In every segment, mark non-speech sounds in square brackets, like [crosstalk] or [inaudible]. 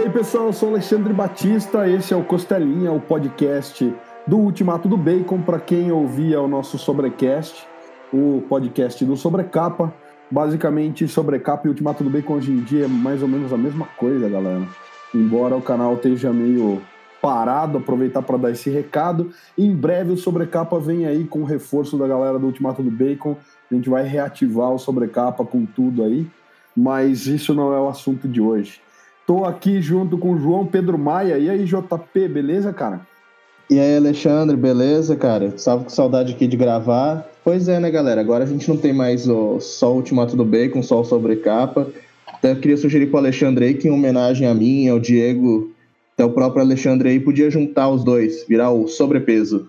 E aí, pessoal, eu sou Alexandre Batista, esse é o Costelinha, o podcast do Ultimato do Bacon, para quem ouvia o nosso Sobrecast, o podcast do Sobrecapa. Basicamente, Sobrecapa e Ultimato do Bacon hoje em dia é mais ou menos a mesma coisa, galera. Embora o canal esteja meio parado, aproveitar para dar esse recado. Em breve o Sobrecapa vem aí com o reforço da galera do Ultimato do Bacon. A gente vai reativar o Sobrecapa com tudo aí, mas isso não é o assunto de hoje. Estou aqui junto com o João Pedro Maia. E aí, JP, beleza, cara? E aí, Alexandre, beleza, cara? Salve com saudade aqui de gravar. Pois é, né, galera? Agora a gente não tem mais o, só o Ultimato do Bacon, só o Sobrecapa. Até queria sugerir para o Alexandre aí que, em homenagem a mim, ao Diego, até o próprio Alexandre aí, podia juntar os dois, virar o sobrepeso.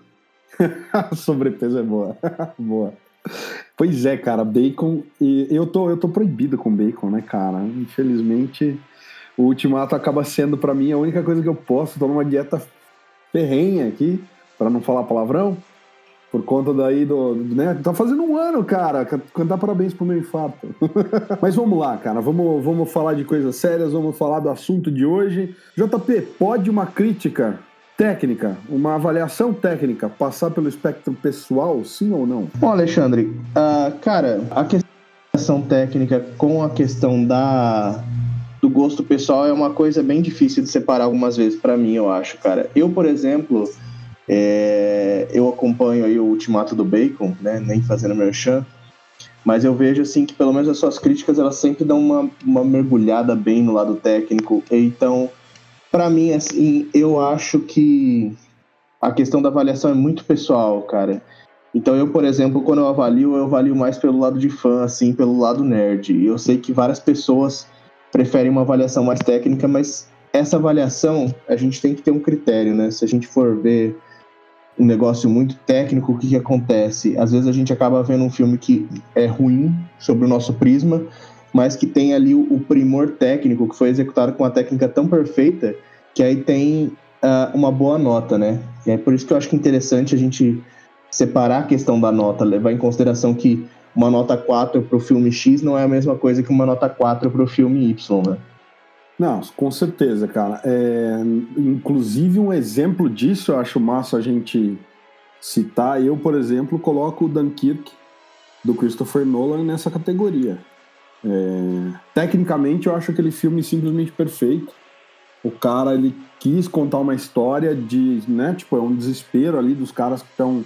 [laughs] sobrepeso é boa. [laughs] boa. Pois é, cara, bacon. E eu tô, eu tô proibido com bacon, né, cara? Infelizmente o ultimato acaba sendo para mim a única coisa que eu posso. Tô numa dieta ferrenha aqui, para não falar palavrão, por conta daí do, né? Tá fazendo um ano, cara. Cantar parabéns pro meu infarto. [laughs] Mas vamos lá, cara. Vamos, vamos falar de coisas sérias, vamos falar do assunto de hoje. JP, pode uma crítica técnica, uma avaliação técnica passar pelo espectro pessoal, sim ou não? Bom, Alexandre, uh, cara, a questão técnica com a questão da gosto pessoal é uma coisa bem difícil de separar algumas vezes para mim, eu acho, cara. Eu, por exemplo, é, eu acompanho aí o Ultimato do Bacon, né, nem fazendo merchan, mas eu vejo assim que pelo menos as suas críticas elas sempre dão uma, uma mergulhada bem no lado técnico. Então, para mim, assim, eu acho que a questão da avaliação é muito pessoal, cara. Então eu, por exemplo, quando eu avalio, eu avalio mais pelo lado de fã, assim, pelo lado nerd. E eu sei que várias pessoas preferem uma avaliação mais técnica, mas essa avaliação a gente tem que ter um critério, né? Se a gente for ver um negócio muito técnico, o que, que acontece? Às vezes a gente acaba vendo um filme que é ruim sobre o nosso prisma, mas que tem ali o, primor técnico, que foi executado com uma técnica tão perfeita, que aí tem uh, uma boa nota, né? E é por isso que eu acho que é interessante a gente separar a questão da nota, levar em consideração que uma nota 4 para o filme X não é a mesma coisa que uma nota 4 para o filme Y, né? Não, com certeza, cara. É, inclusive, um exemplo disso eu acho massa a gente citar. Eu, por exemplo, coloco o Dunkirk do Christopher Nolan nessa categoria. É, tecnicamente, eu acho aquele filme simplesmente perfeito. O cara ele quis contar uma história de, né? Tipo, é um desespero ali dos caras que estão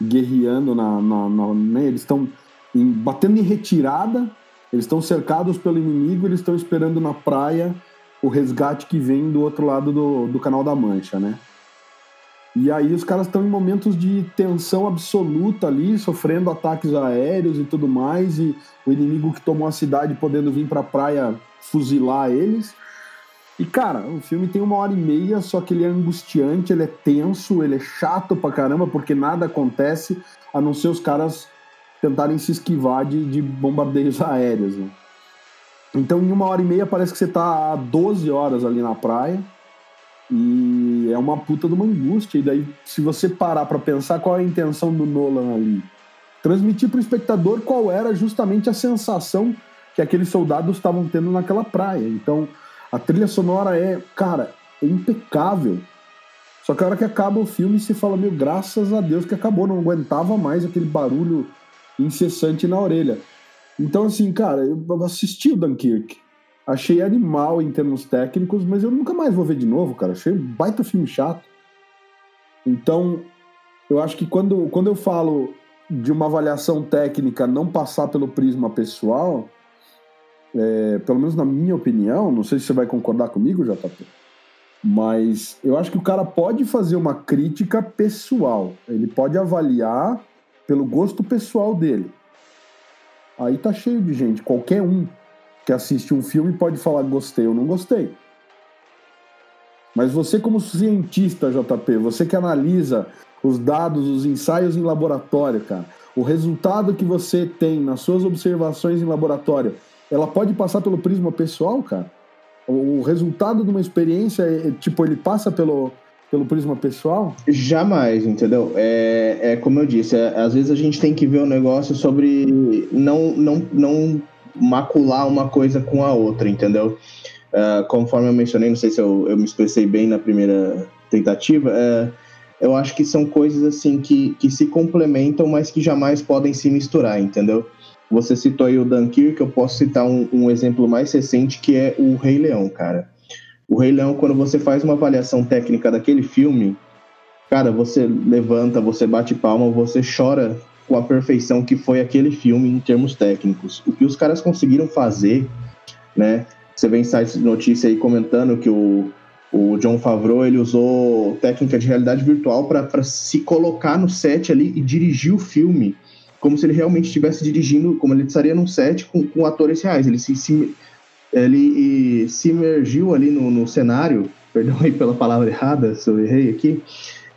guerreando na, na, na né, eles estão em, batendo em retirada, eles estão cercados pelo inimigo, eles estão esperando na praia o resgate que vem do outro lado do, do Canal da Mancha, né? E aí os caras estão em momentos de tensão absoluta ali, sofrendo ataques aéreos e tudo mais, e o inimigo que tomou a cidade podendo vir para a praia fuzilar eles. E cara, o filme tem uma hora e meia, só que ele é angustiante, ele é tenso, ele é chato pra caramba, porque nada acontece a não ser os caras tentarem se esquivar de, de bombardeios [laughs] aéreos. Né? Então, em uma hora e meia, parece que você está há 12 horas ali na praia. E é uma puta de uma angústia. E daí, se você parar para pensar qual é a intenção do Nolan ali, transmitir para o espectador qual era justamente a sensação que aqueles soldados estavam tendo naquela praia. Então, a trilha sonora é, cara, é impecável. Só que a hora que acaba o filme, se fala, meu, graças a Deus que acabou, não aguentava mais aquele barulho incessante na orelha. Então, assim, cara, eu assisti o Dunkirk. Achei animal em termos técnicos, mas eu nunca mais vou ver de novo, cara. Achei um baita filme chato. Então, eu acho que quando, quando eu falo de uma avaliação técnica não passar pelo prisma pessoal, é, pelo menos na minha opinião, não sei se você vai concordar comigo, JP, mas eu acho que o cara pode fazer uma crítica pessoal. Ele pode avaliar pelo gosto pessoal dele. Aí tá cheio de gente, qualquer um que assiste um filme pode falar gostei ou não gostei. Mas você, como cientista, JP, você que analisa os dados, os ensaios em laboratório, cara, o resultado que você tem nas suas observações em laboratório, ela pode passar pelo prisma pessoal, cara? O resultado de uma experiência, é, tipo, ele passa pelo, pelo prisma pessoal? Jamais, entendeu? É, é como eu disse, é, às vezes a gente tem que ver o um negócio sobre não, não, não macular uma coisa com a outra, entendeu? uh, conforme eu mencionei, não sei se eu, eu me expressei bem na primeira tentativa, uh, eu acho que são coisas assim que, que se complementam, mas que jamais podem se misturar, entendeu? Você citou aí o Dunkirk, eu posso citar um, um exemplo mais recente que é o Rei Leão, cara. O Rei Leão, quando você faz uma avaliação técnica daquele filme, cara, você levanta, você bate palma, você chora com a perfeição que foi aquele filme em termos técnicos. O que os caras conseguiram fazer, né? Você vê em sites de notícia aí comentando que o, o John Favreau ele usou técnica de realidade virtual para se colocar no set ali e dirigir o filme como se ele realmente estivesse dirigindo, como ele estaria num set com, com atores reais. Ele se, se ele se imergiu ali no, no cenário, [laughs] perdão aí pela palavra errada, se eu errei aqui,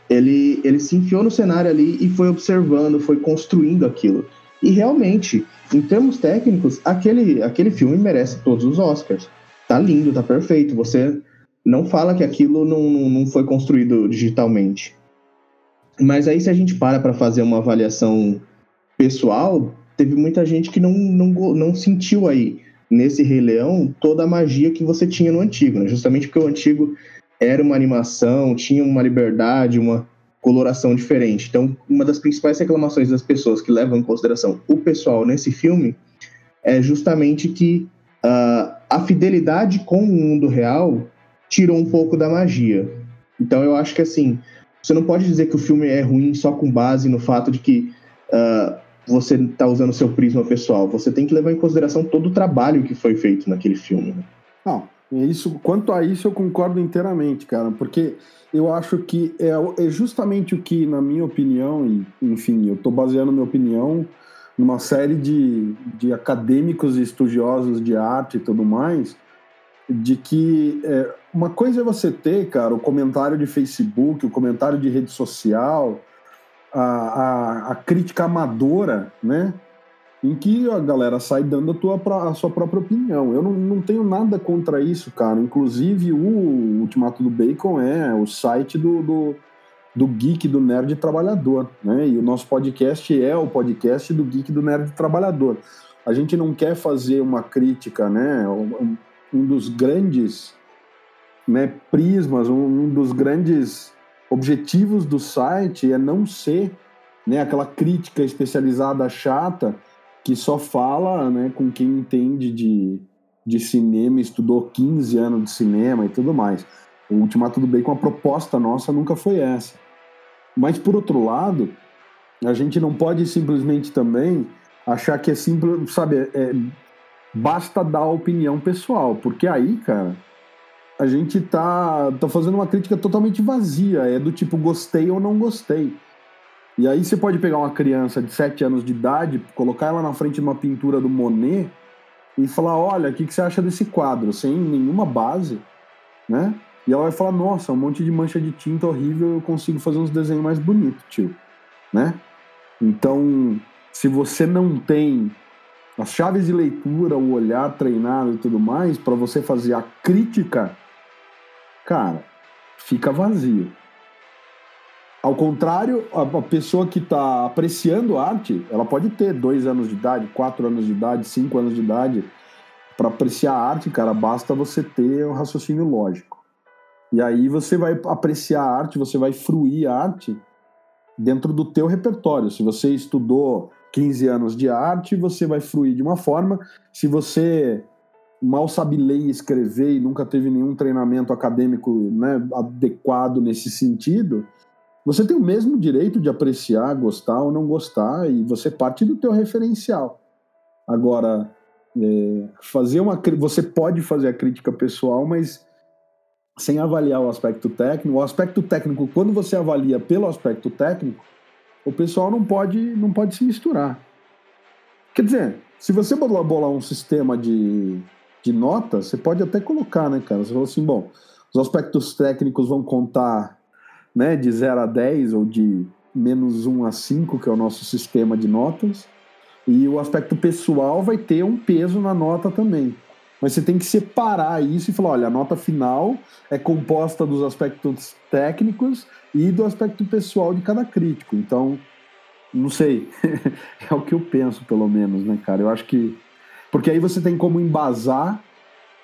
ele, ele se enfiou no cenário ali e foi observando, foi construindo aquilo. E realmente, em termos técnicos, aquele, aquele filme merece todos os Oscars. Tá lindo, tá perfeito. Você não fala que aquilo não, não, não foi construído digitalmente. Mas aí, se a gente para para fazer uma avaliação pessoal, teve muita gente que não, não, não sentiu aí, nesse Rei Leão, toda a magia que você tinha no antigo, né? Justamente porque o antigo era uma animação, tinha uma liberdade, uma coloração diferente. Então, uma das principais reclamações das pessoas que levam em consideração o pessoal nesse filme é justamente que uh, a fidelidade com o mundo real tirou um pouco da magia. Então, eu acho que assim, você não pode dizer que o filme é ruim só com base no fato de que uh, você está usando seu prisma pessoal. Você tem que levar em consideração todo o trabalho que foi feito naquele filme. Né? Não, isso, quanto a isso eu concordo inteiramente, cara, porque eu acho que é, é justamente o que, na minha opinião, e enfim, eu estou baseando minha opinião numa série de, de acadêmicos e estudiosos de arte e tudo mais, de que é, uma coisa é você ter, cara, o comentário de Facebook, o comentário de rede social, a, a, a, crítica amadora, né? Em que a galera sai dando a, tua, a sua própria opinião. Eu não, não tenho nada contra isso, cara. Inclusive, o Ultimato do Bacon é o site do, do, do Geek do Nerd Trabalhador, né? E o nosso podcast é o podcast do Geek do Nerd Trabalhador. A gente não quer fazer uma crítica, né? Um, dos grandes né, prismas, um, um dos grandes objetivos do site é não ser né, aquela crítica especializada chata que só fala né, com quem entende de, de cinema, estudou 15 anos de cinema e tudo mais. O Ultimato do Bacon, a proposta nossa nunca foi essa. Mas, por outro lado, a gente não pode simplesmente também achar que é simples, sabe, é, basta dar opinião pessoal, porque aí, cara, a gente tá, tá fazendo uma crítica totalmente vazia, é do tipo gostei ou não gostei. E aí você pode pegar uma criança de 7 anos de idade, colocar ela na frente de uma pintura do Monet e falar, olha, o que, que você acha desse quadro? Sem nenhuma base, né? E ela vai falar, nossa, um monte de mancha de tinta horrível, eu consigo fazer uns desenhos mais bonitos, tio, né? Então, se você não tem as chaves de leitura, o olhar treinado e tudo mais, para você fazer a crítica cara, fica vazio. Ao contrário, a pessoa que está apreciando arte, ela pode ter dois anos de idade, quatro anos de idade, cinco anos de idade. Para apreciar a arte, cara, basta você ter um raciocínio lógico. E aí você vai apreciar a arte, você vai fruir a arte dentro do teu repertório. Se você estudou 15 anos de arte, você vai fruir de uma forma. Se você mal sabe ler e escrever e nunca teve nenhum treinamento acadêmico né, adequado nesse sentido, você tem o mesmo direito de apreciar, gostar ou não gostar, e você parte do teu referencial. Agora, é, fazer uma você pode fazer a crítica pessoal, mas sem avaliar o aspecto técnico. O aspecto técnico, quando você avalia pelo aspecto técnico, o pessoal não pode não pode se misturar. Quer dizer, se você bolar um sistema de de nota, você pode até colocar, né, cara? Você falou assim, bom, os aspectos técnicos vão contar né, de 0 a 10 ou de menos 1 a 5, que é o nosso sistema de notas, e o aspecto pessoal vai ter um peso na nota também. Mas você tem que separar isso e falar: olha, a nota final é composta dos aspectos técnicos e do aspecto pessoal de cada crítico. Então, não sei. [laughs] é o que eu penso, pelo menos, né, cara? Eu acho que porque aí você tem como embasar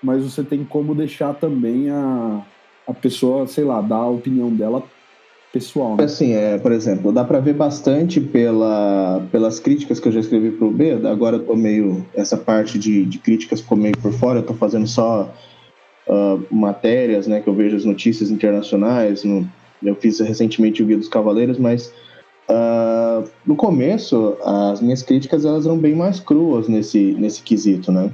mas você tem como deixar também a, a pessoa, sei lá, dar a opinião dela pessoal. Né? Assim, é, por exemplo, dá para ver bastante pela, pelas críticas que eu já escrevi pro B. Agora eu tô meio. Essa parte de, de críticas ficou meio por fora, eu tô fazendo só uh, matérias, né? Que eu vejo as notícias internacionais. No, eu fiz recentemente o Guia dos Cavaleiros, mas uh, no começo as minhas críticas elas eram bem mais cruas nesse, nesse quesito, né?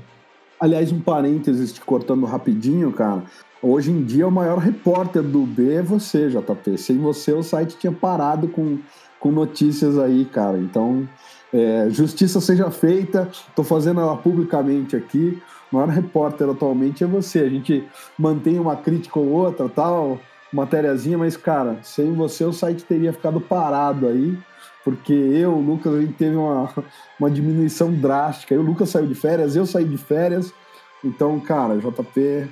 Aliás, um parênteses te cortando rapidinho, cara. Hoje em dia, o maior repórter do B é você, JP. Sem você, o site tinha parado com, com notícias aí, cara. Então, é, justiça seja feita. Estou fazendo ela publicamente aqui. O maior repórter atualmente é você. A gente mantém uma crítica ou outra, tal, matériazinha, mas, cara, sem você, o site teria ficado parado aí. Porque eu, o Lucas, a gente teve uma, [laughs] uma diminuição drástica. o Lucas saiu de férias, eu saí de férias. Então, cara, JP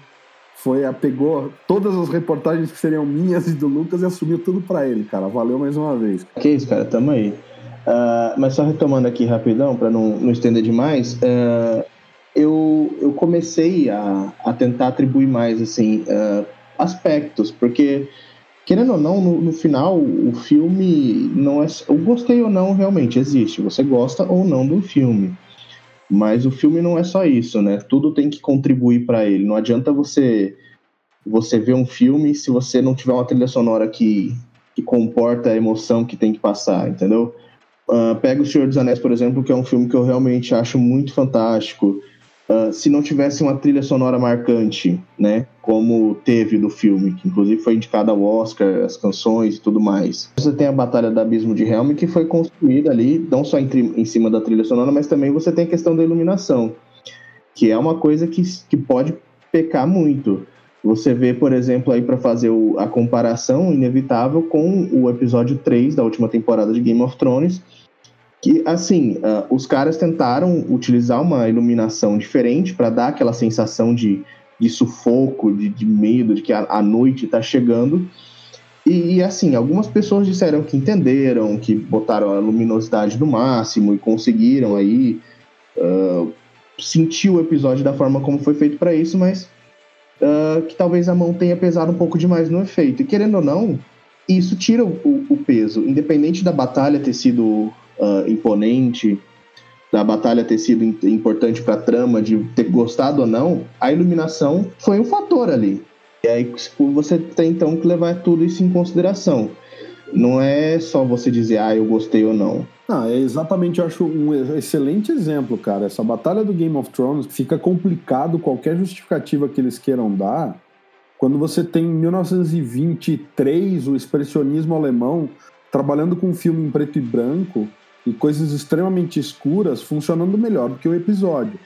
foi, pegou todas as reportagens que seriam minhas e do Lucas e assumiu tudo para ele, cara. Valeu mais uma vez. Que isso, cara, tamo aí. Uh, mas só retomando aqui rapidão, para não, não estender demais, uh, eu, eu comecei a, a tentar atribuir mais, assim, uh, aspectos, porque, querendo ou não, no, no final, o filme não é... O gostei ou não realmente existe, você gosta ou não do filme. Mas o filme não é só isso, né? Tudo tem que contribuir para ele. Não adianta você você ver um filme se você não tiver uma trilha sonora que, que comporta a emoção que tem que passar, entendeu? Uh, pega O Senhor dos Anéis, por exemplo, que é um filme que eu realmente acho muito fantástico. Uh, se não tivesse uma trilha sonora marcante, né, como teve do filme, que inclusive foi indicada ao Oscar, as canções e tudo mais. Você tem a Batalha do Abismo de Helm, que foi construída ali, não só em, em cima da trilha sonora, mas também você tem a questão da iluminação, que é uma coisa que, que pode pecar muito. Você vê, por exemplo, aí para fazer o, a comparação inevitável com o episódio 3 da última temporada de Game of Thrones, que assim uh, os caras tentaram utilizar uma iluminação diferente para dar aquela sensação de, de sufoco, de, de medo, de que a, a noite está chegando. E, e, assim, algumas pessoas disseram que entenderam, que botaram a luminosidade no máximo e conseguiram aí uh, sentir o episódio da forma como foi feito para isso, mas uh, que talvez a mão tenha pesado um pouco demais no efeito. E querendo ou não, isso tira o, o peso, independente da batalha ter sido uh, imponente, da batalha ter sido importante para a trama, de ter gostado ou não, a iluminação foi um fator ali. E aí você tem então que levar tudo isso em consideração. Não é só você dizer, ah, eu gostei ou não. Não, é exatamente, eu acho um excelente exemplo, cara. Essa batalha do Game of Thrones fica complicado qualquer justificativa que eles queiram dar. Quando você tem em 1923 o expressionismo alemão trabalhando com um filme em preto e branco e coisas extremamente escuras funcionando melhor do que o episódio.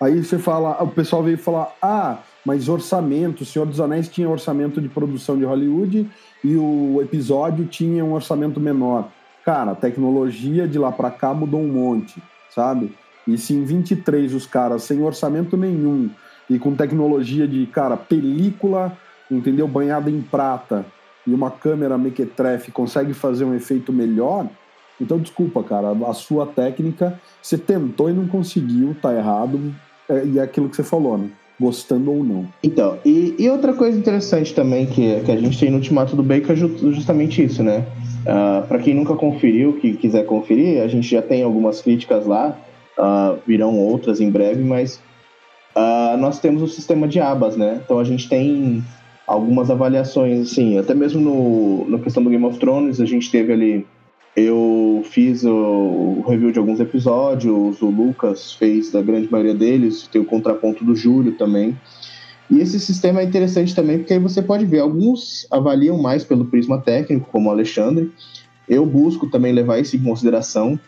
Aí você fala, o pessoal veio falar: ah, mas orçamento, o Senhor dos Anéis tinha orçamento de produção de Hollywood e o episódio tinha um orçamento menor. Cara, a tecnologia de lá para cá mudou um monte, sabe? E se em 23 os caras sem orçamento nenhum e com tecnologia de, cara, película, entendeu? Banhada em prata e uma câmera mequetrefe consegue fazer um efeito melhor, então, desculpa, cara, a sua técnica, você tentou e não conseguiu, tá errado, é, e é aquilo que você falou, né? Gostando ou não. Então, e, e outra coisa interessante também que, que a gente tem no Ultimato do Bacon é justamente isso, né? Uh, ah, para quem nunca conferiu, que quiser conferir, a gente já tem algumas críticas lá, uh, virão outras em breve, mas uh, nós temos o sistema de abas, né? Então a gente tem algumas avaliações, assim, até mesmo no, na questão do Game of Thrones, a gente teve ali eu fiz o, review de alguns episódios, o Lucas fez da grande maioria deles, tem o contraponto do Júlio também. E esse sistema é interessante também porque aí você pode ver, alguns avaliam mais pelo prisma técnico, como o Alexandre. Eu busco também levar isso em consideração,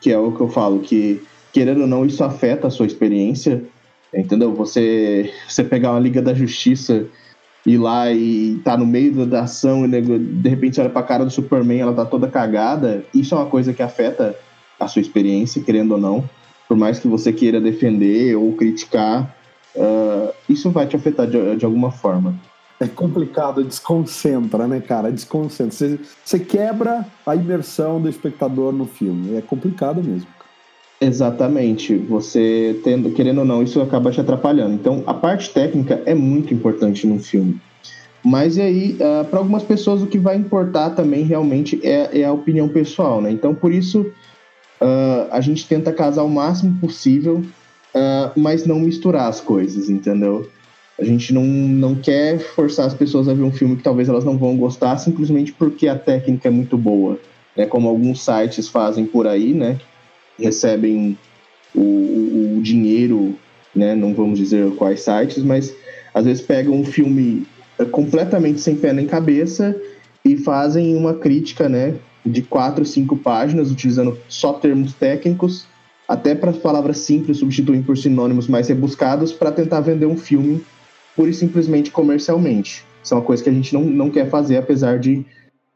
que é o que eu falo, que querendo ou não, isso afeta a sua experiência, entendeu? Você, você pegar uma Liga da Justiça ir lá e tá no meio da ação e de repente olha pra cara do Superman ela tá toda cagada, isso é uma coisa que afeta a sua experiência, querendo ou não. Por mais que você queira defender ou criticar, uh, isso vai te afetar de, de, alguma forma. É complicado, desconcentra, né, cara? Desconcentra. Você, você quebra a imersão do espectador no filme. É complicado mesmo. Exatamente. Você tendo, querendo ou não, isso acaba te atrapalhando. Então, a parte técnica é muito importante no filme. Mas e aí, uh, ah, para algumas pessoas, o que vai importar também realmente é, é a opinião pessoal, né? Então, por isso, uh, a gente tenta casar o máximo possível, uh, mas não misturar as coisas, entendeu? A gente não, não quer forçar as pessoas a ver um filme que talvez elas não vão gostar simplesmente porque a técnica é muito boa, né? Como alguns sites fazem por aí, né? Recebem o, o, o dinheiro, né? Não vamos dizer quais sites, mas às vezes pegam um filme é completamente sem pé nem cabeça e fazem uma crítica, né, de quatro, cinco páginas, utilizando só termos técnicos, até para palavras simples substituem por sinônimos mais rebuscados para tentar vender um filme pura e simplesmente comercialmente. Isso é uma coisa que a gente não, não quer fazer, apesar de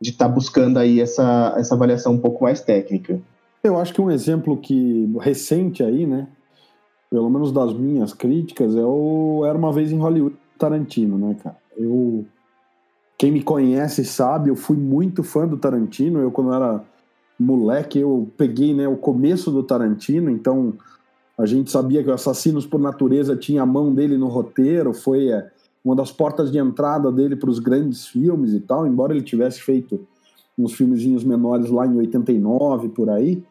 de estar tá buscando aí essa, essa avaliação um pouco mais técnica. Eu acho que um exemplo que recente aí, né, pelo menos das minhas críticas, é o Era uma vez em Hollywood Tarantino, né, cara? Eu quem me conhece sabe, eu fui muito fã do Tarantino. Eu quando era moleque, eu peguei, né, o começo do Tarantino, então a gente sabia que o Assassinos por Natureza tinha a mão dele no roteiro, foi é, uma das portas de entrada dele para os grandes filmes e tal, embora ele tivesse feito uns filmezinhos menores lá em 89 por aí,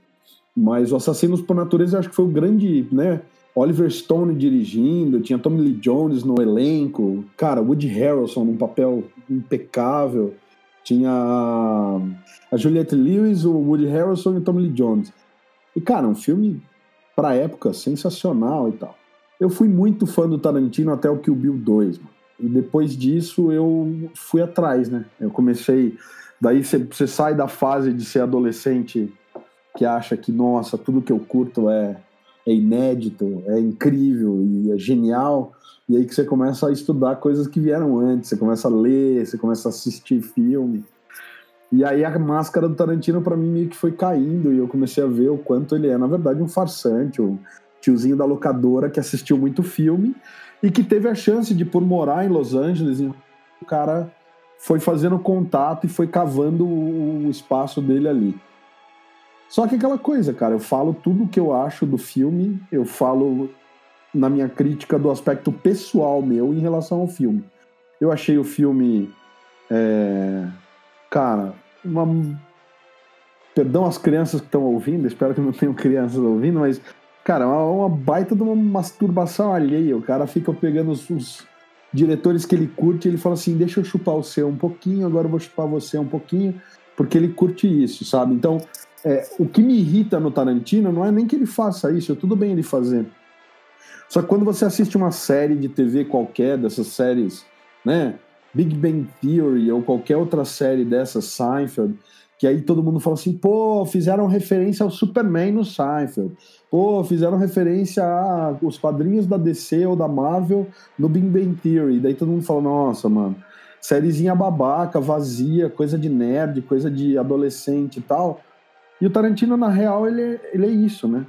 mas o Assassinos por Natureza eu acho que foi o grande, né, Oliver Stone dirigindo, tinha Tommy Lee Jones no elenco, cara, Woody Harrelson num papel impecável, tinha a Juliette Lewis, o Woody Harrelson e o Tommy Lee Jones. E, cara, um filme pra época sensacional e tal. Eu fui muito fã do Tarantino até o Kill Bill 2, mano. E depois disso eu fui atrás, né? Eu comecei. Daí você sai da fase de ser adolescente que acha que, nossa, tudo que eu curto é é inédito, é incrível e é genial. E aí que você começa a estudar coisas que vieram antes, você começa a ler, você começa a assistir filme. E aí a máscara do Tarantino para mim meio que foi caindo e eu comecei a ver o quanto ele é, na verdade, um farsante, um tiozinho da locadora que assistiu muito filme e que teve a chance de, por morar em Los Angeles, o cara foi fazendo contato e foi cavando o espaço dele ali. Só que aquela coisa, cara, eu falo tudo o que eu acho do filme, eu falo na minha crítica do aspecto pessoal meu em relação ao filme. Eu achei o filme. É, cara, uma. Perdão as crianças que estão ouvindo, espero que não tenham crianças ouvindo, mas, cara, uma, uma baita de uma masturbação alheia. O cara fica pegando os, os diretores que ele curte ele fala assim: deixa eu chupar o seu um pouquinho, agora eu vou chupar você um pouquinho, porque ele curte isso, sabe? Então, é, o que me irrita no Tarantino não é nem que ele faça isso, é tudo bem ele fazer. Só que quando você assiste uma série de TV qualquer, dessas séries, né? Big Bang Theory ou qualquer outra série dessas, Seinfeld, que aí todo mundo fala assim, pô, fizeram referência ao Superman no Seinfeld, pô, fizeram referência aos quadrinhos da DC ou da Marvel no Big Bang Theory, daí todo mundo fala, nossa, mano, sériezinha babaca, vazia, coisa de nerd, coisa de adolescente e tal, e o Tarantino, na real, ele é, ele é isso, né?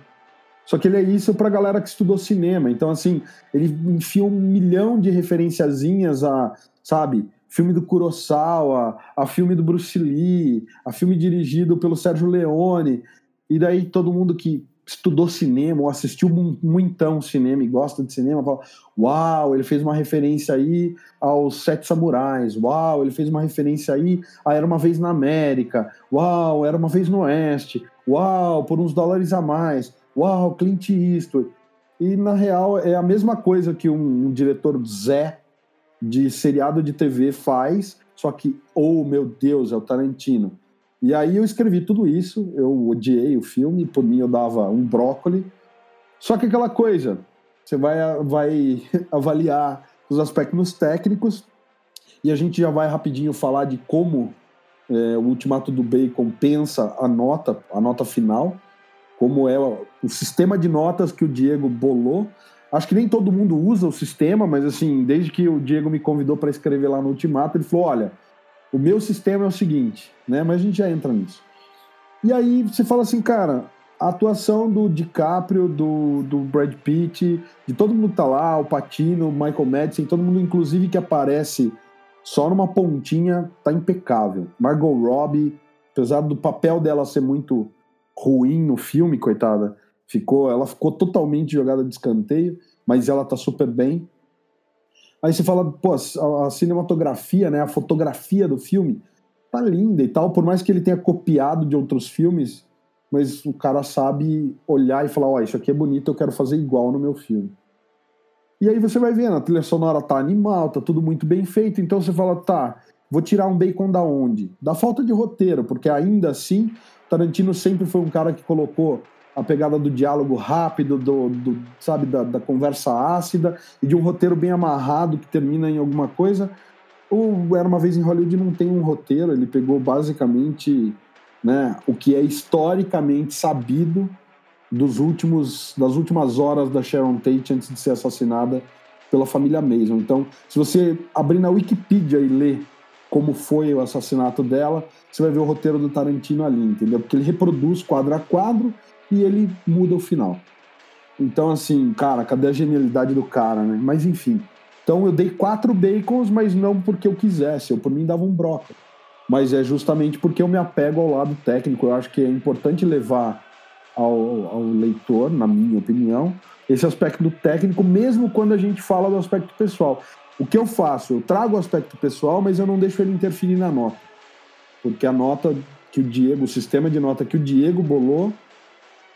Só que ele é isso pra galera que estudou cinema. Então, assim, ele enfia um milhão de referenciazinhas a, sabe, filme do Kurosawa, a filme do Bruce Lee, a filme dirigido pelo Sérgio Leone. E daí todo mundo que estudou cinema ou assistiu muitão cinema e gosta de cinema, fala: Uau, ele fez uma referência aí aos Sete Samurais, uau, ele fez uma referência aí a Era uma Vez na América, uau, Era uma Vez no Oeste, uau, por uns dólares a mais, uau, Clint Eastwood. E na real é a mesma coisa que um, um diretor Zé de seriado de TV faz, só que, oh meu Deus, é o Tarantino e aí eu escrevi tudo isso, eu odiei o filme, por mim eu dava um brócoli. Só que aquela coisa, você vai, vai [laughs] avaliar os aspectos técnicos e a gente já vai rapidinho falar de como é, o Ultimato do Bacon pensa a nota, a nota final, como é o, sistema de notas que o Diego bolou. Acho que nem todo mundo usa o sistema, mas assim, desde que o Diego me convidou para escrever lá no Ultimato, ele falou: olha, o meu sistema é o seguinte, né? Mas a gente já entra nisso. E aí você fala assim, cara, a atuação do DiCaprio, do, do Brad Pitt, de todo mundo que tá lá, o Patino, o Michael Madison, todo mundo, inclusive, que aparece só numa pontinha, tá impecável. Margot Robbie, apesar do papel dela ser muito ruim no filme, coitada, Ficou, ela ficou totalmente jogada de escanteio, mas ela tá super bem. Aí você fala, pô, a cinematografia, né, a fotografia do filme tá linda e tal, por mais que ele tenha copiado de outros filmes, mas o cara sabe olhar e falar, ó, oh, isso aqui é bonito, eu quero fazer igual no meu filme. E aí você vai vendo, a trilha sonora tá animal, tá tudo muito bem feito, então você fala, tá, vou tirar um bacon da onde? Da falta de roteiro, porque ainda assim, Tarantino sempre foi um cara que colocou a pegada do diálogo rápido, do, do sabe, da, da, conversa ácida e de um roteiro bem amarrado que termina em alguma coisa. O Era Uma Vez em Hollywood não tem um roteiro, ele pegou basicamente né, o que é historicamente sabido dos últimos, das últimas horas da Sharon Tate antes de ser assassinada pela família Mason. Então, se você abrir na Wikipedia e ler como foi o assassinato dela, você vai ver o roteiro do Tarantino ali, entendeu? Porque ele reproduz quadro a quadro e ele muda o final. Então, assim, cara, cadê a genialidade do cara, né? Mas enfim. Então eu dei quatro bacons, mas não porque eu quisesse, eu por mim dava um broca. Mas é justamente porque eu me apego ao lado técnico. Eu acho que é importante levar ao, ao leitor, na minha opinião, esse aspecto técnico, mesmo quando a gente fala do aspecto pessoal. O que eu faço? Eu trago o aspecto pessoal, mas eu não deixo ele interferir na nota. Porque a nota que o Diego, o sistema de nota que o Diego bolou,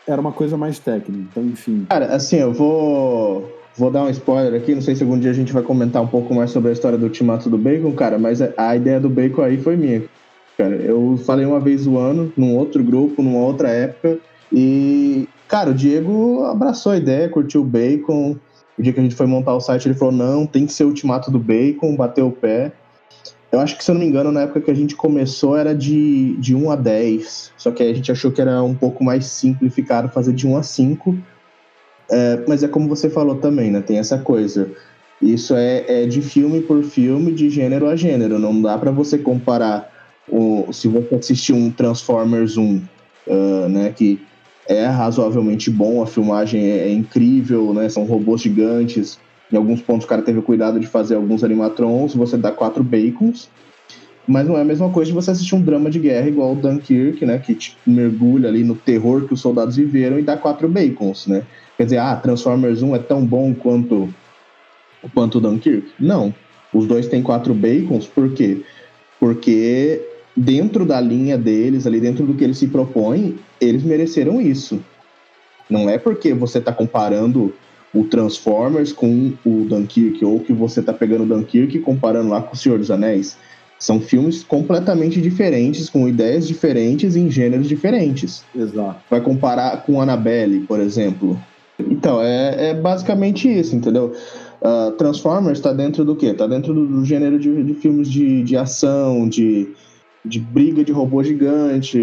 era uma coisa mais técnica. Então, enfim. Cara, assim, eu vou. Vou dar um spoiler aqui, não sei se algum dia a gente vai comentar um pouco mais sobre a história do Ultimato do Bacon, cara, mas a ideia do Bacon aí foi minha. Cara, eu falei uma vez o ano, num outro grupo, numa outra época, e, cara, o Diego abraçou a ideia, curtiu o Bacon. O dia que a gente foi montar o site, ele falou: não, tem que ser o Ultimato do Bacon, bateu o pé. Eu acho que, se eu não me engano, na época que a gente começou era de, de 1 a 10. Só que a gente achou que era um pouco mais simplificado fazer de 1 a 5. É, mas é como você falou também, né? Tem essa coisa. Isso é, é de filme por filme, de gênero a gênero. Não dá para você comparar o, se você assistir um Transformers 1, uh, né? Que é razoavelmente bom, a filmagem é, é incrível, né? São robôs gigantes em alguns pontos o cara teve o cuidado de fazer alguns animatrons, você dá quatro bacons. Mas não é a mesma coisa de você assistir um drama de guerra igual o Dunkirk, né? Que tipo, mergulha ali no terror que os soldados viveram e dá quatro bacons, né? Quer dizer, ah, Transformers 1 é tão bom quanto quanto Dunkirk? Não. Os dois têm quatro bacons, por quê? Porque dentro da linha deles, ali dentro do que eles se propõem, eles mereceram isso. Não é porque você está comparando o Transformers com o Dunkirk, ou que você tá pegando o Dunkirk e comparando lá com o Senhor dos Anéis. São filmes completamente diferentes, com ideias diferentes em gêneros diferentes. Exato. Vai comparar com Annabelle, por exemplo. Então, é, é basicamente isso, entendeu? Uh, Transformers está dentro do quê? Está dentro do, do gênero de, de, filmes de, de ação, de, de briga de robô gigante,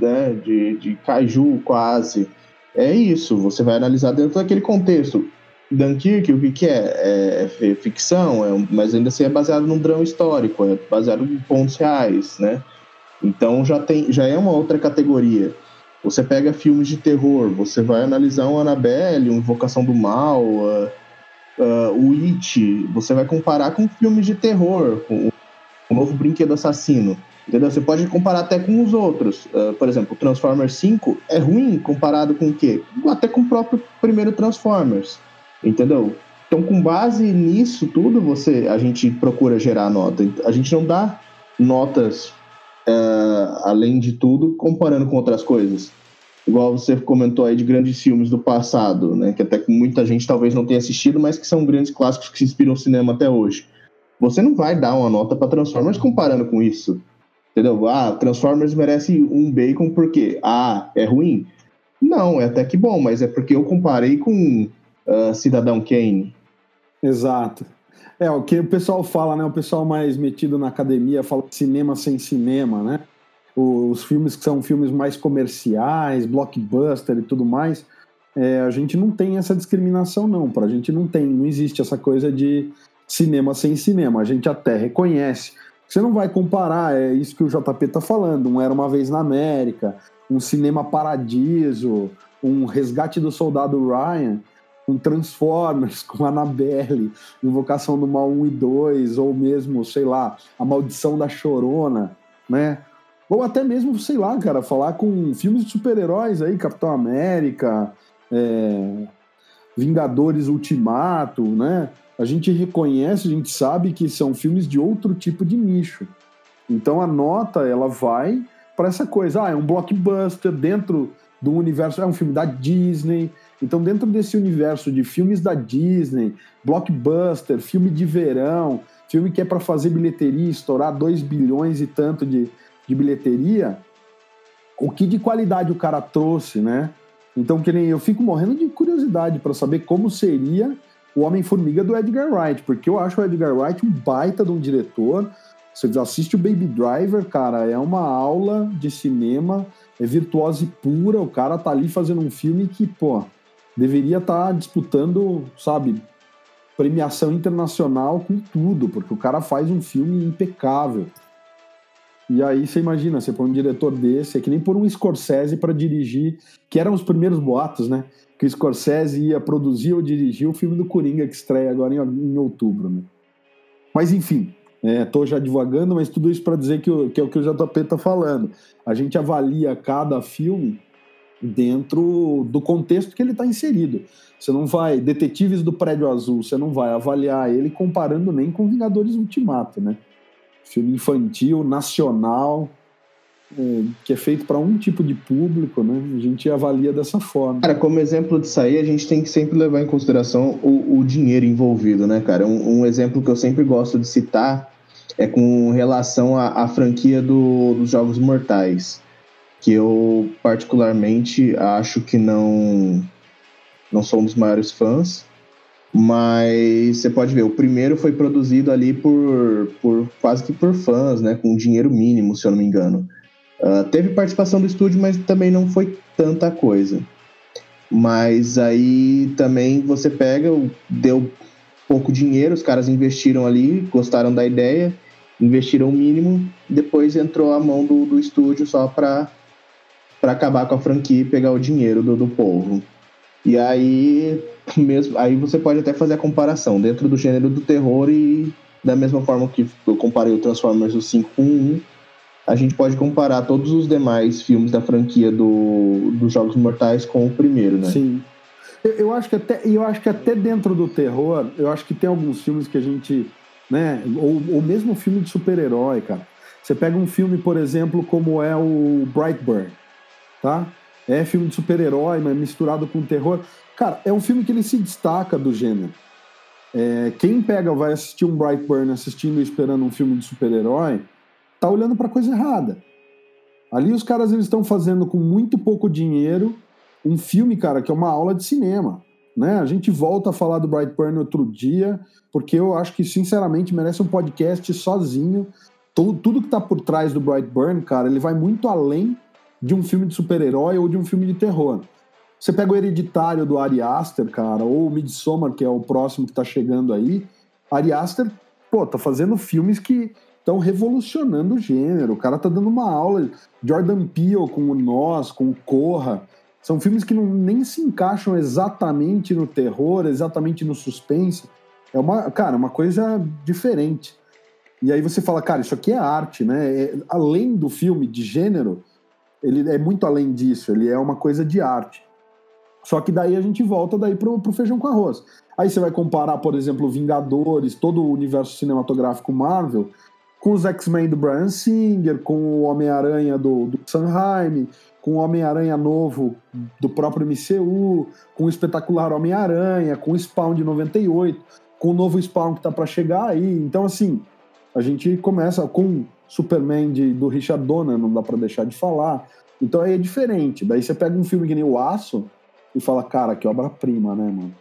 né? de, de kaiju quase é isso, você vai analisar dentro daquele contexto. Dunkirk, o que, que é? é? ficção, é, mas ainda assim é baseado num drama histórico, é baseado em pontos reais, né? Então já, tem, já é uma outra categoria. Você pega filmes de terror, você vai analisar um Annabelle, um Invocação do Mal, uh, uh, o It, você vai comparar com filmes de terror, com Novo Brinquedo Assassino. Entendeu? Você pode comparar até com os outros. Uh, por exemplo, Transformers 5 é ruim comparado com o quê? Até com o próprio primeiro Transformers. Entendeu? Então, com base nisso tudo, você, a gente procura gerar nota. A gente não dá notas, uh, além de tudo, comparando com outras coisas. Igual você comentou aí de grandes filmes do passado, né? Que até muita gente talvez não tenha assistido, mas que são grandes clássicos que inspiram o cinema até hoje. Você não vai dar uma nota para Transformers comparando com isso. Entendeu? Ah, Transformers merece um bacon porque ah, é ruim? Não, é até que bom, mas é porque eu comparei com uh, Cidadão Kane. Exato. É, o que o pessoal fala, né? O pessoal mais metido na academia fala cinema sem cinema, né? Os filmes que são filmes mais comerciais, blockbuster e tudo mais, é, a gente não tem essa discriminação, não. Pra gente não tem, não existe essa coisa de cinema sem cinema. A gente até reconhece você não vai comparar, é isso que o JP está falando, um Era Uma Vez na América, um Cinema Paradiso, um Resgate do Soldado Ryan, um Transformers [laughs] com Annabelle, Invocação do Mal 1 e 2, ou mesmo, sei lá, A Maldição da Chorona, né? Ou até mesmo, sei lá, cara, falar com filmes de super-heróis aí, Capitão América, é, Vingadores Ultimato, né? A gente reconhece, a gente sabe que são filmes de outro tipo de nicho. Então a nota ela vai para essa coisa, ah, é um blockbuster dentro do universo, é um filme da Disney. Então dentro desse universo de filmes da Disney, blockbuster, filme de verão, filme que é para fazer bilheteria, estourar 2 bilhões e tanto de, de bilheteria, o que de qualidade o cara trouxe, né? Então, que nem eu fico morrendo de curiosidade para saber como seria o Homem-Formiga do Edgar Wright, porque eu acho o Edgar Wright um baita de um diretor. Você assiste o Baby Driver, cara, é uma aula de cinema, é virtuose pura. O cara tá ali fazendo um filme que, pô, deveria estar tá disputando, sabe, premiação internacional com tudo, porque o cara faz um filme impecável. E aí você imagina, você põe um diretor desse, é que nem por um Scorsese para dirigir, que eram os primeiros boatos, né? Que o Scorsese ia produzir ou dirigir o filme do Coringa que estreia agora em, em outubro, né? Mas enfim, estou é, já divagando, mas tudo isso para dizer que, que, é o que o JP está falando. A gente avalia cada filme dentro do contexto que ele está inserido. Você não vai, Detetives do Prédio Azul, você não vai avaliar ele comparando nem com Vingadores Ultimato, né? filme infantil, nacional, é, que é feito para um tipo de público, né? A gente avalia dessa forma. Cara, como exemplo disso aí, a gente tem que sempre levar em consideração o, o dinheiro envolvido, né, cara? Um, um, exemplo que eu sempre gosto de citar é com relação à, à franquia do, dos Jogos Mortais, que eu particularmente acho que não não sou um dos maiores fãs, mas você pode ver, o primeiro foi produzido ali por, por quase que por fãs, né? Com dinheiro mínimo, se eu não me engano. Uh, teve participação do estúdio, mas também não foi tanta coisa. Mas aí também você pega, deu pouco dinheiro, os caras investiram ali, gostaram da ideia, investiram o mínimo, depois entrou a mão do, do estúdio só para acabar com a franquia e pegar o dinheiro do, do povo. E aí [laughs] mesmo, aí você pode até fazer a comparação dentro do gênero do terror e da mesma forma que eu comparei o Transformers o 5 com 1, a gente pode comparar todos os demais filmes da franquia do, dos Jogos Mortais com o primeiro, né? Sim. Eu, eu acho que até, eu acho que até dentro do terror, eu acho que tem alguns filmes que a gente, né, ou, ou mesmo filme de super-herói, cara. Você pega um filme, por exemplo, como é o Brightburn, tá? É filme de super-herói, mas misturado com terror. Cara, é um filme que ele se destaca do gênero. É, quem pega, vai assistir um Brightburn assistindo e esperando um filme de super-herói, tá olhando para coisa errada. Ali os caras eles estão fazendo com muito pouco dinheiro um filme, cara, que é uma aula de cinema. Né? A gente volta a falar do Brightburn outro dia, porque eu acho que, sinceramente, merece um podcast sozinho. Tudo, tudo que tá por trás do Brightburn, cara, ele vai muito além de um filme de super-herói ou de um filme de terror. Você pega o Hereditário do Ari Aster, cara, ou o Midsommar, que é o próximo que tá chegando aí. Ari Aster, pô, tá fazendo filmes que estão revolucionando o gênero. O cara tá dando uma aula. Jordan Peele com o Nós, com o Corra. São filmes que não, nem se encaixam exatamente no terror, exatamente no suspense. É uma, cara, uma coisa diferente. E aí você fala, cara, isso aqui é arte, né? É, além do filme de gênero, ele é muito além disso, ele é uma coisa de arte. Só que daí a gente volta daí pro, pro feijão com arroz. Aí você vai comparar, por exemplo, Vingadores, todo o universo cinematográfico Marvel, com os X-Men do Brian Singer, com o Homem-Aranha do, do Sanheim, com o Homem-Aranha novo do próprio MCU, com o espetacular Homem-Aranha, com o Spawn de 98, com o novo Spawn que tá para chegar aí. Então, assim, a gente começa com Superman de, do Richard Donner, não dá para deixar de falar. Então aí é diferente. Daí você pega um filme que nem o Aço, e fala, cara, que obra-prima, né, mano?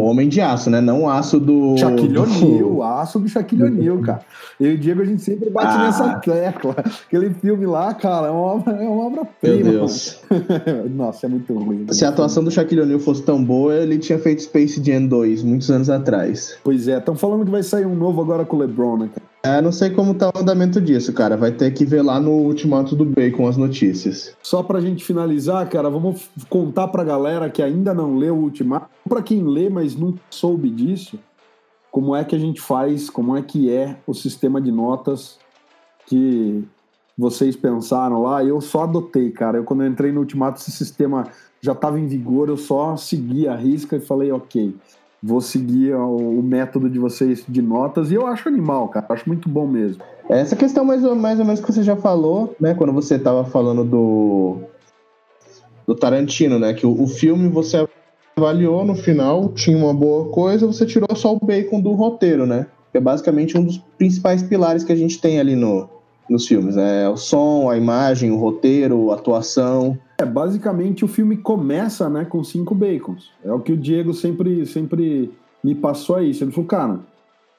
Homem de aço, né? Não aço do. Shaquille O'Neal, aço do Shaquille O'Neal, cara. Eu e o Diego, a gente sempre bate ah. nessa tecla. Aquele filme lá, cara, é uma, obra, é uma obra-prima. Meu Deus. [laughs] Nossa, é muito ruim. Se a atuação do Shaquille O'Neal fosse tão boa, ele tinha feito Space Jam 2, muitos anos atrás. Pois é, estão falando que vai sair um novo agora com o LeBron, né, cara? É, não sei como tá o andamento disso, cara. Vai ter que ver lá no Ultimato do Bacon as notícias. Só pra gente finalizar, cara, vamos contar pra galera que ainda não leu o Ultimato, pra quem lê, mas não soube disso, como é que a gente faz, como é que é o sistema de notas que vocês pensaram lá, eu só adotei, cara. Eu, quando eu entrei no Ultimato, esse sistema já estava em vigor, eu só segui a risca e falei, ok, vou seguir o, método de vocês de notas, e eu acho animal, cara, acho muito bom mesmo. Essa questão mais ou, mais ou menos que você já falou, né, quando você estava falando do, do Tarantino, né, que o, o filme você avaliou no final, tinha uma boa coisa, você tirou só o bacon do roteiro, né, que é basicamente um dos principais pilares que a gente tem ali no, nos filmes, né, o som, a imagem, o roteiro, a atuação... É, basicamente o filme começa, né, com cinco bacons. É o que o Diego sempre, sempre me passou aí. Ele falou, cara,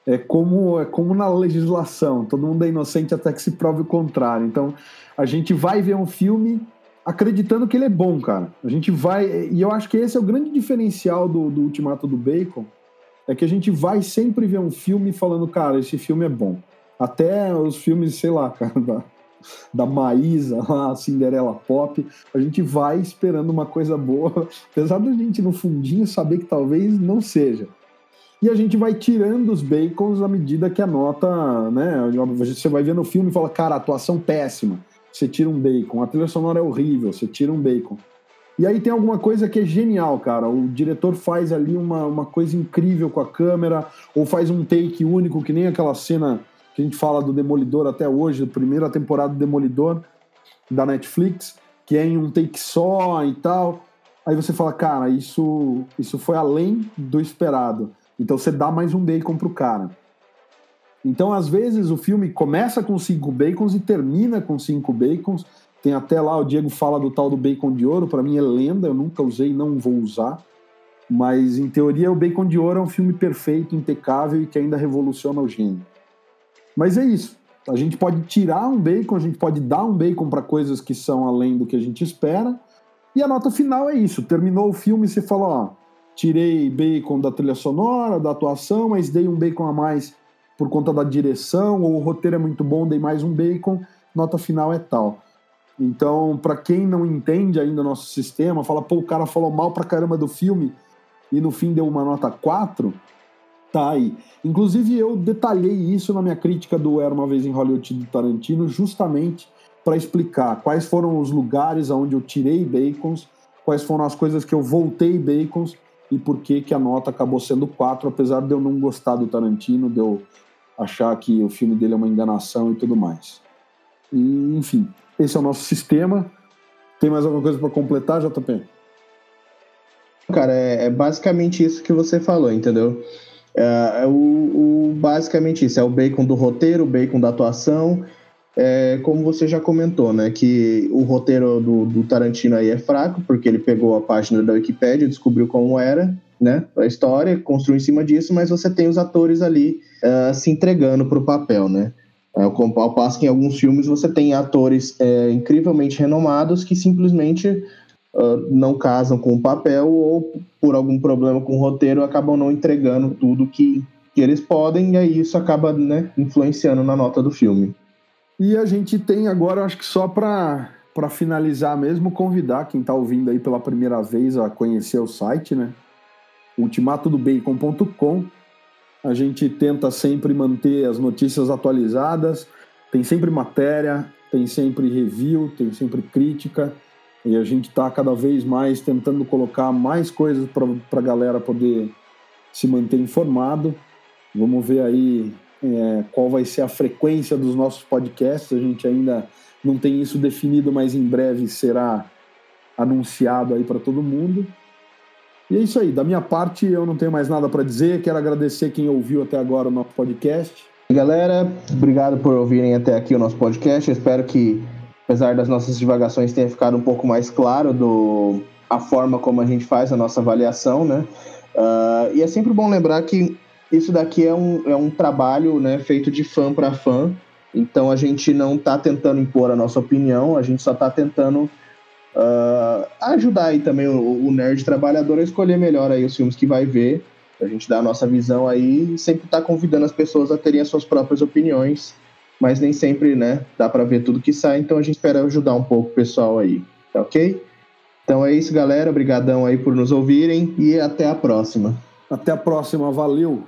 é como, é como na legislação, todo mundo é inocente até que se prove o contrário. Então, a gente vai ver um filme acreditando que ele é bom, cara. A gente vai. E eu acho que esse é o grande diferencial do, do Ultimato do Bacon. É que a gente vai sempre ver um filme falando, cara, esse filme é bom. Até os filmes, sei lá, [laughs] cara, da, da Maísa, a Cinderela Pop, a gente vai esperando uma coisa boa, [laughs] apesar da gente no fundinho saber que talvez não seja. E a gente vai tirando os bacons à medida que a nota, né? Você vai ver no filme e fala, cara, atuação péssima. Você tira um bacon. A trilha sonora é horrível, você tira um bacon. E aí tem alguma coisa que é genial, cara. O diretor faz ali uma, uma coisa incrível com a câmera, ou faz um take único, que nem aquela cena que a gente fala do Demolidor até hoje, a primeira temporada do Demolidor da Netflix, que é em um take só e tal. Aí você fala, cara, isso, isso foi além do esperado. Então você dá mais um bacon pro cara. Então, às vezes, o filme começa com cinco bacons e termina com cinco bacons. Tem até lá, o Diego fala do tal do bacon de ouro, para mim é lenda, eu nunca usei, não vou usar. Mas, em teoria, o Bacon de Ouro é um filme perfeito, impecável e que ainda revoluciona o gênero. Mas é isso. A gente pode tirar um bacon, a gente pode dar um bacon para coisas que são além do que a gente espera. E a nota final é isso. Terminou o filme e você fala, ó, tirei bacon da trilha sonora, da atuação, mas dei um bacon a mais por conta da direção, ou o roteiro é muito bom, dei mais um bacon, nota final é tal. Então, para quem não entende ainda o nosso sistema, fala, pô, o cara falou mal pra caramba do filme e no fim deu uma nota 4, tá aí. Inclusive, eu detalhei isso na minha crítica do Era uma Vez em Hollywood do Tarantino, justamente para explicar quais foram os lugares onde eu tirei bacons, quais foram as coisas que eu voltei bacons e por que, que a nota acabou sendo 4, apesar de eu não gostar do Tarantino, de eu achar que o filme dele é uma enganação e tudo mais. E, enfim, esse é o nosso sistema. Tem mais alguma coisa para completar, JP? Cara, é, é basicamente isso que você falou, entendeu? É, é o, o, basicamente isso, é o bacon do roteiro, o bacon da atuação. É, como você já comentou, né? Que o roteiro do, do, Tarantino aí é fraco, porque ele pegou a página da Wikipedia, descobriu como era, né? A história, construiu em cima disso, mas você tem os atores ali uh, se entregando para o papel, né? É, ao passo que em alguns filmes você tem atores é, incrivelmente renomados que simplesmente uh, não casam com o papel ou por algum problema com o roteiro, acabam não entregando tudo que, que eles podem, e aí isso acaba né, influenciando na nota do filme. E a gente tem agora, acho que só para para finalizar mesmo, convidar quem está ouvindo aí pela primeira vez a conhecer o site, né? ultimatodobacon.com. A gente tenta sempre manter as notícias atualizadas, tem sempre matéria, tem sempre review, tem sempre crítica. E a gente está cada vez mais tentando colocar mais coisas para a galera poder se manter informado. Vamos ver aí é, qual vai ser a frequência dos nossos podcasts. A gente ainda não tem isso definido, mas em breve será anunciado aí para todo mundo. E é isso aí. Da minha parte, eu não tenho mais nada para dizer. Quero agradecer quem ouviu até agora o nosso podcast. Galera, obrigado por ouvirem até aqui o nosso podcast. Espero que apesar das nossas divagações, tenha ficado um pouco mais claro do a forma como a gente faz a nossa avaliação, né? Uh, e é sempre bom lembrar que isso daqui é um, é um trabalho né, feito de fã para fã, então a gente não está tentando impor a nossa opinião, a gente só está tentando uh, ajudar aí também o, o, nerd trabalhador a escolher melhor aí os filmes que vai ver, a gente dá a nossa visão aí e sempre está convidando as pessoas a terem as suas próprias opiniões mas nem sempre, né, dá para ver tudo que sai, então a gente espera ajudar um pouco o pessoal aí, tá ok? Então é isso, galera, obrigadão aí por nos ouvirem e até a próxima. Até a próxima, valeu!